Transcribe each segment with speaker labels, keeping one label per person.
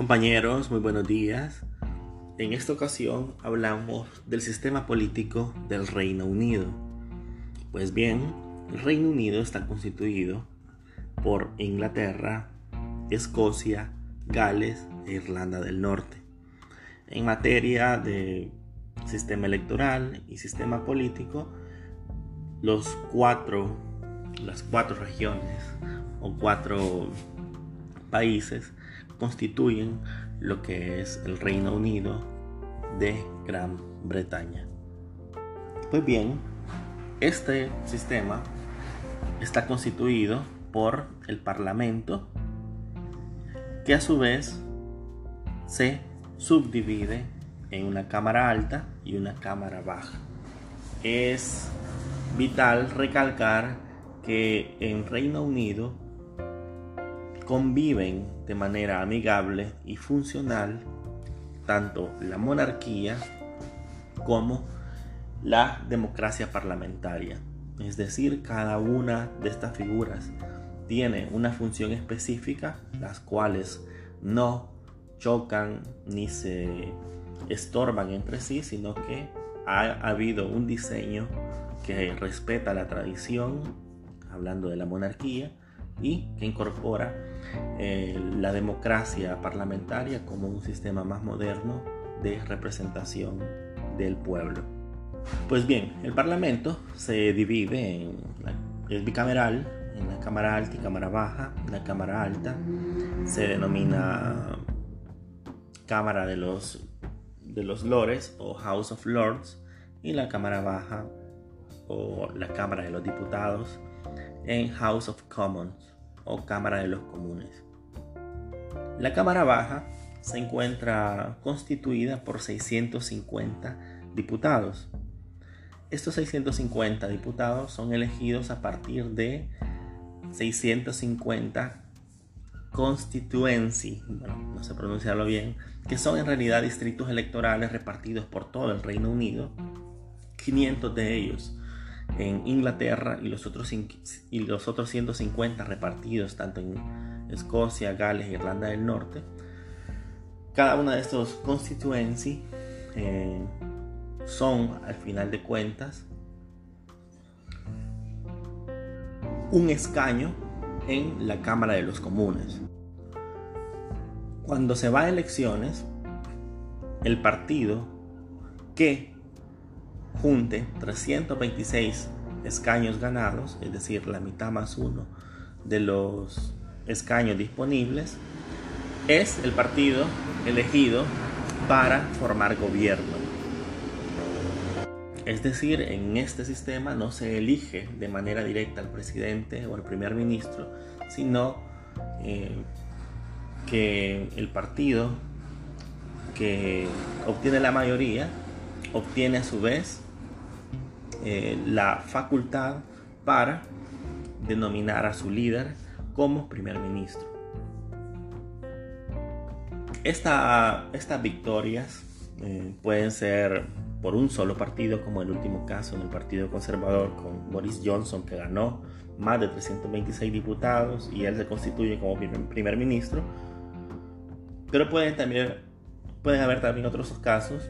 Speaker 1: Compañeros, muy buenos días. En esta ocasión hablamos del sistema político del Reino Unido. Pues bien, el Reino Unido está constituido por Inglaterra, Escocia, Gales e Irlanda del Norte. En materia de sistema electoral y sistema político, los cuatro, las cuatro regiones o cuatro países constituyen lo que es el Reino Unido de Gran Bretaña. Pues bien, este sistema está constituido por el Parlamento, que a su vez se subdivide en una Cámara Alta y una Cámara Baja. Es vital recalcar que en Reino Unido conviven de manera amigable y funcional tanto la monarquía como la democracia parlamentaria. Es decir, cada una de estas figuras tiene una función específica, las cuales no chocan ni se estorban entre sí, sino que ha habido un diseño que respeta la tradición, hablando de la monarquía, y que incorpora eh, la democracia parlamentaria como un sistema más moderno de representación del pueblo. Pues bien, el Parlamento se divide en el bicameral, en la Cámara Alta y Cámara Baja. La Cámara Alta se denomina Cámara de los, de los Lores o House of Lords y la Cámara Baja o la Cámara de los Diputados en House of Commons o Cámara de los Comunes. La Cámara Baja se encuentra constituida por 650 diputados. Estos 650 diputados son elegidos a partir de 650 constituency, bueno, no sé pronunciarlo bien, que son en realidad distritos electorales repartidos por todo el Reino Unido, 500 de ellos en Inglaterra y los otros, y los otros 150 repartidos tanto en Escocia, Gales e Irlanda del Norte. Cada una de estos constituency eh, son, al final de cuentas, un escaño en la Cámara de los Comunes. Cuando se va a elecciones, el partido que junte 326 escaños ganados, es decir, la mitad más uno de los escaños disponibles, es el partido elegido para formar gobierno. Es decir, en este sistema no se elige de manera directa al presidente o al primer ministro, sino eh, que el partido que obtiene la mayoría obtiene a su vez eh, la facultad para denominar a su líder como primer ministro. estas victorias eh, pueden ser por un solo partido, como el último caso en el Partido Conservador con Boris Johnson, que ganó más de 326 diputados y él se constituye como primer, ministro. Pero pueden, también, pueden haber también otros casos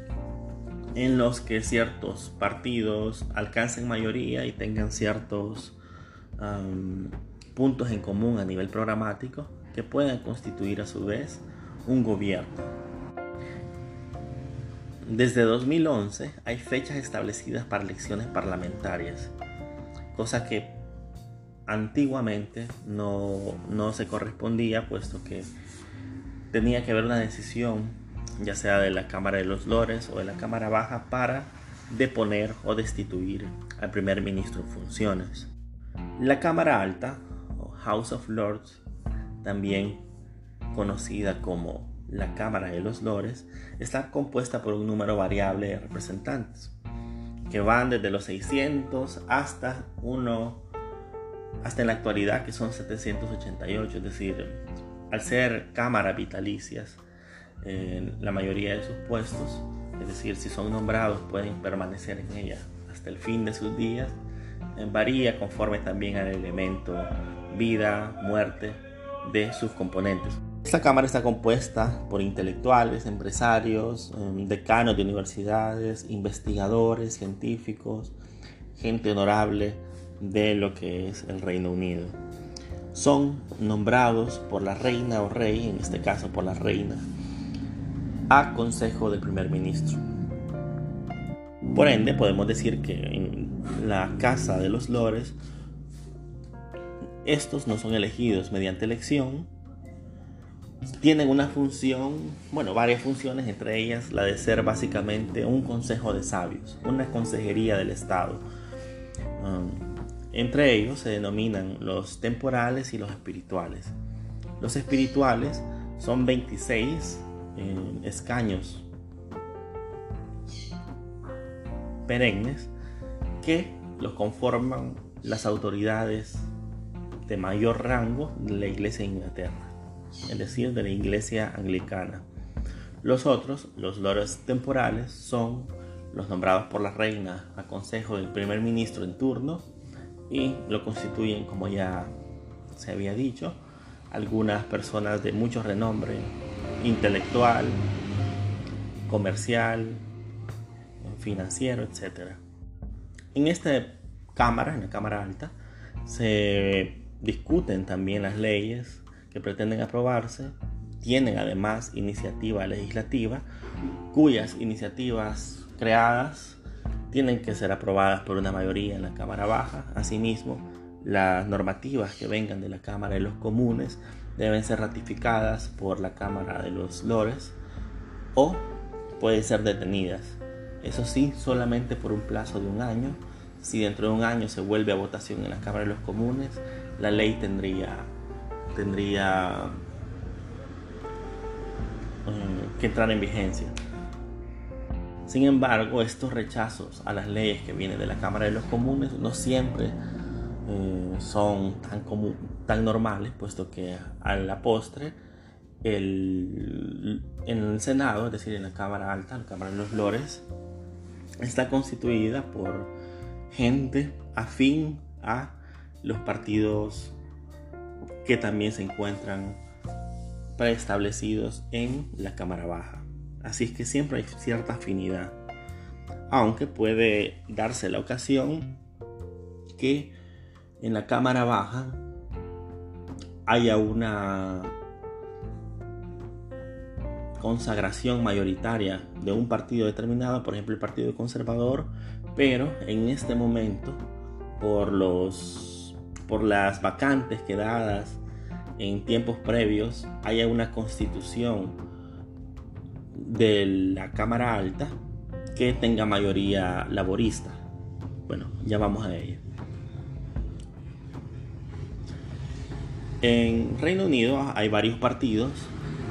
Speaker 1: en los que ciertos partidos alcancen mayoría y tengan ciertos puntos en común a nivel programático que puedan constituir a su vez un gobierno. Desde 2011 hay fechas establecidas para elecciones parlamentarias, cosa que antiguamente no, no se correspondía puesto que tenía que haber una decisión ya sea de la Cámara de los Lores o de la Cámara Baja, para deponer o destituir al primer ministro en funciones. La Cámara Alta, House of Lords, también conocida como la Cámara de los Lores, está compuesta por un número variable de representantes, que van desde los 600 hasta uno, hasta en la actualidad que son 788, es decir, al ser cámaras vitalicias, la mayoría de sus puestos, es decir, si son nombrados pueden permanecer en ella hasta el fin de sus días, eh, varía conforme también al elemento vida, muerte de sus componentes. Esta Cámara está compuesta por intelectuales, empresarios, em, decanos de universidades, investigadores, científicos, gente honorable de lo que es el Reino Unido. Son nombrados por la reina o rey, en este caso por la reina, a consejo del primer ministro. Por ende, podemos decir que en la Casa de los Lores, estos no son elegidos mediante elección, tienen una función, bueno, varias funciones, entre ellas la de ser básicamente un consejo de sabios, una consejería del Estado. Um, entre ellos se denominan los temporales y los espirituales. Los espirituales son 26 escaños perennes que los conforman las autoridades de mayor rango de la Iglesia de Inglaterra, es decir, de la Iglesia anglicana. Los otros, los lores temporales, son los nombrados por la reina a consejo del primer ministro en turno y lo constituyen, como ya se había dicho, algunas personas de mucho renombre intelectual, comercial, financiero, etc. En esta Cámara, en la Cámara Alta, se discuten también las leyes que pretenden aprobarse, tienen además iniciativa legislativa, cuyas iniciativas creadas tienen que ser aprobadas por una mayoría en la Cámara Baja. Asimismo, las normativas que vengan de la Cámara de los Comunes deben ser ratificadas por la Cámara de los Lores o pueden ser detenidas. Eso sí, solamente por un plazo de un año. Si dentro de un año se vuelve a votación en la Cámara de los Comunes, la ley tendría, tendría eh, que entrar en vigencia. Sin embargo, estos rechazos a las leyes que vienen de la Cámara de los Comunes no siempre eh, son tan, tan normales, puesto que a la postre el, en el Senado, es decir, en la Cámara Alta, la Cámara de los Lores, está constituida por gente afín a los partidos que también se encuentran preestablecidos en la Cámara Baja. Así es que siempre hay cierta afinidad. Aunque puede darse la ocasión que en la Cámara Baja haya una consagración mayoritaria de un partido determinado, por ejemplo el Partido Conservador, pero en este momento por los por las vacantes quedadas en tiempos previos haya una constitución de la Cámara Alta que tenga mayoría laborista. Bueno, ya vamos a ello. En Reino Unido hay varios partidos,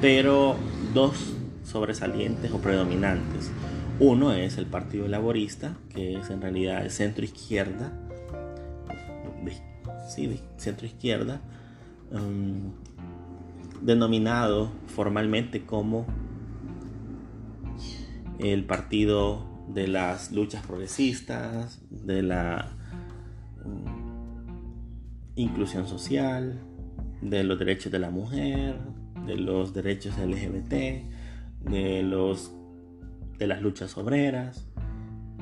Speaker 1: pero dos sobresalientes o predominantes. Uno es el Partido Laborista, que es en realidad el centro izquierda, sí, centro izquierda, um, denominado formalmente como el Partido de las Luchas Progresistas, de la um, inclusión social, de los derechos de la mujer, de los derechos LGBT, de, los, de las luchas obreras,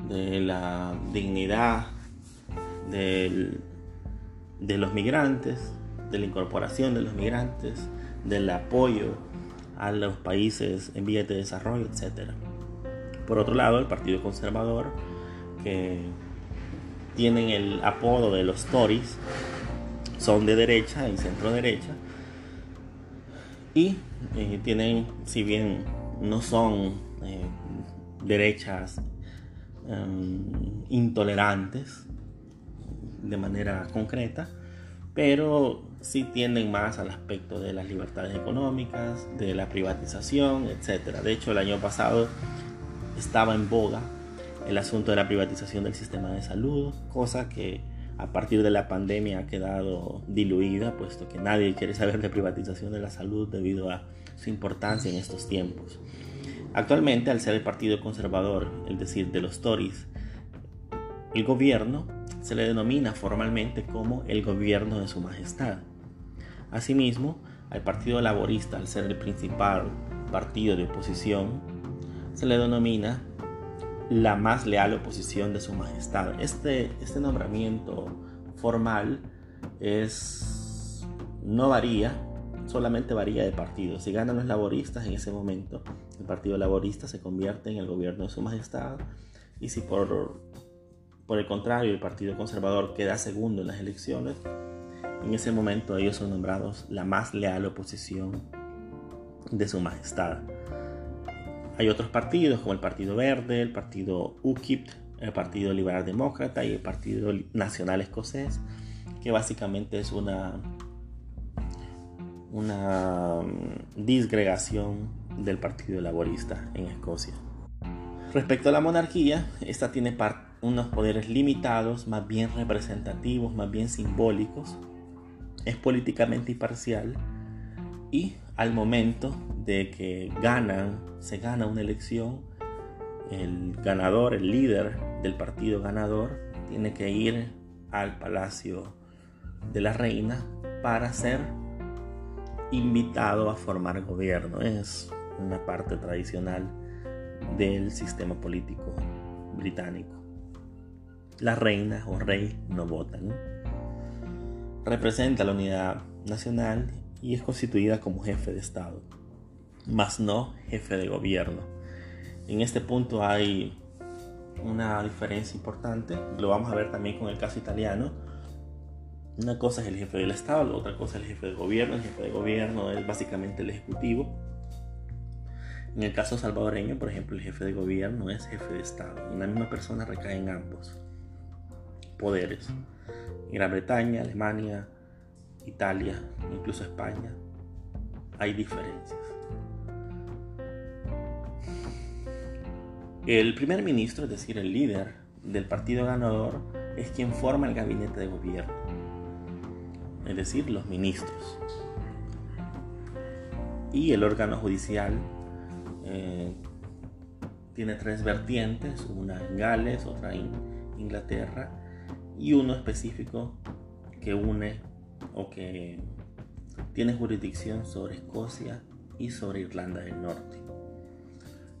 Speaker 1: de la dignidad de los migrantes, de la incorporación de los migrantes, del apoyo a los países en vías de desarrollo, etc. Por otro lado, el Partido Conservador, que tienen el apodo de los Tories, son de derecha y centro derecha, y eh, tienen, si bien no son eh, derechas em, intolerantes de manera concreta, pero sí tienden más al aspecto de las libertades económicas, de la privatización, etc. De hecho, el año pasado estaba en boga el asunto de la privatización del sistema de salud, cosa que a partir de la pandemia ha quedado diluida, puesto que nadie quiere saber de privatización de la salud debido a su importancia en estos tiempos. Actualmente, al ser el partido conservador, es decir, de los Tories, el gobierno se le denomina formalmente como el gobierno de su majestad. Asimismo, al Partido Laborista, al ser el principal partido de oposición, se le denomina la más leal oposición de su majestad. Este, este nombramiento formal es, no varía, solamente varía de partido. Si ganan los laboristas en ese momento, el Partido Laborista se convierte en el gobierno de su majestad y si por, por el contrario el Partido Conservador queda segundo en las elecciones, en ese momento ellos son nombrados la más leal oposición de su majestad. Hay otros partidos como el Partido Verde, el Partido UKIP, el Partido Liberal Demócrata y el Partido Nacional Escocés, que básicamente es una, una mm, disgregación del Partido Laborista en Escocia. Respecto a la monarquía, esta tiene unos poderes limitados, más bien representativos, más bien simbólicos, es políticamente imparcial y al momento de que ganan, se gana una elección, el ganador, el líder del partido ganador, tiene que ir al palacio de la reina para ser invitado a formar gobierno. Es una parte tradicional del sistema político británico. La reina o rey no votan. Representa la unidad nacional y es constituida como jefe de Estado, más no jefe de gobierno. En este punto hay una diferencia importante, lo vamos a ver también con el caso italiano. Una cosa es el jefe del Estado, la otra cosa es el jefe de gobierno. El jefe de gobierno es básicamente el ejecutivo. En el caso salvadoreño, por ejemplo, el jefe de gobierno es jefe de Estado. En la misma persona recaen ambos poderes. En Gran Bretaña, Alemania, Italia, incluso España, hay diferencias. El primer ministro, es decir, el líder del partido ganador, es quien forma el gabinete de gobierno, es decir, los ministros. Y el órgano judicial eh, tiene tres vertientes, una en Gales, otra en Inglaterra y uno específico que une o que tiene jurisdicción sobre Escocia y sobre Irlanda del Norte.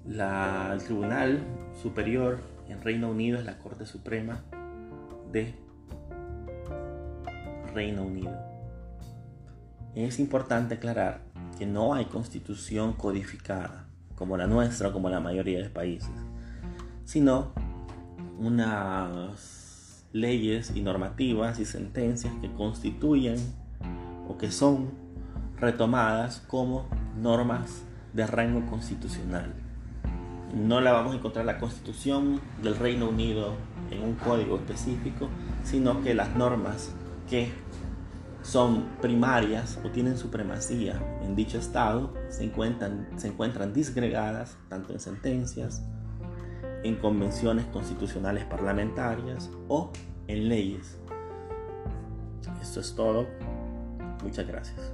Speaker 1: La, el Tribunal Superior en Reino Unido es la Corte Suprema de Reino Unido. Es importante aclarar que no hay constitución codificada como la nuestra o como la mayoría de países, sino unas leyes y normativas y sentencias que constituyen o que son retomadas como normas de rango constitucional. No la vamos a encontrar en la constitución del Reino Unido en un código específico, sino que las normas que son primarias o tienen supremacía en dicho estado se encuentran, se encuentran disgregadas tanto en sentencias, en convenciones constitucionales parlamentarias o en leyes. Esto es todo. Muchas gracias.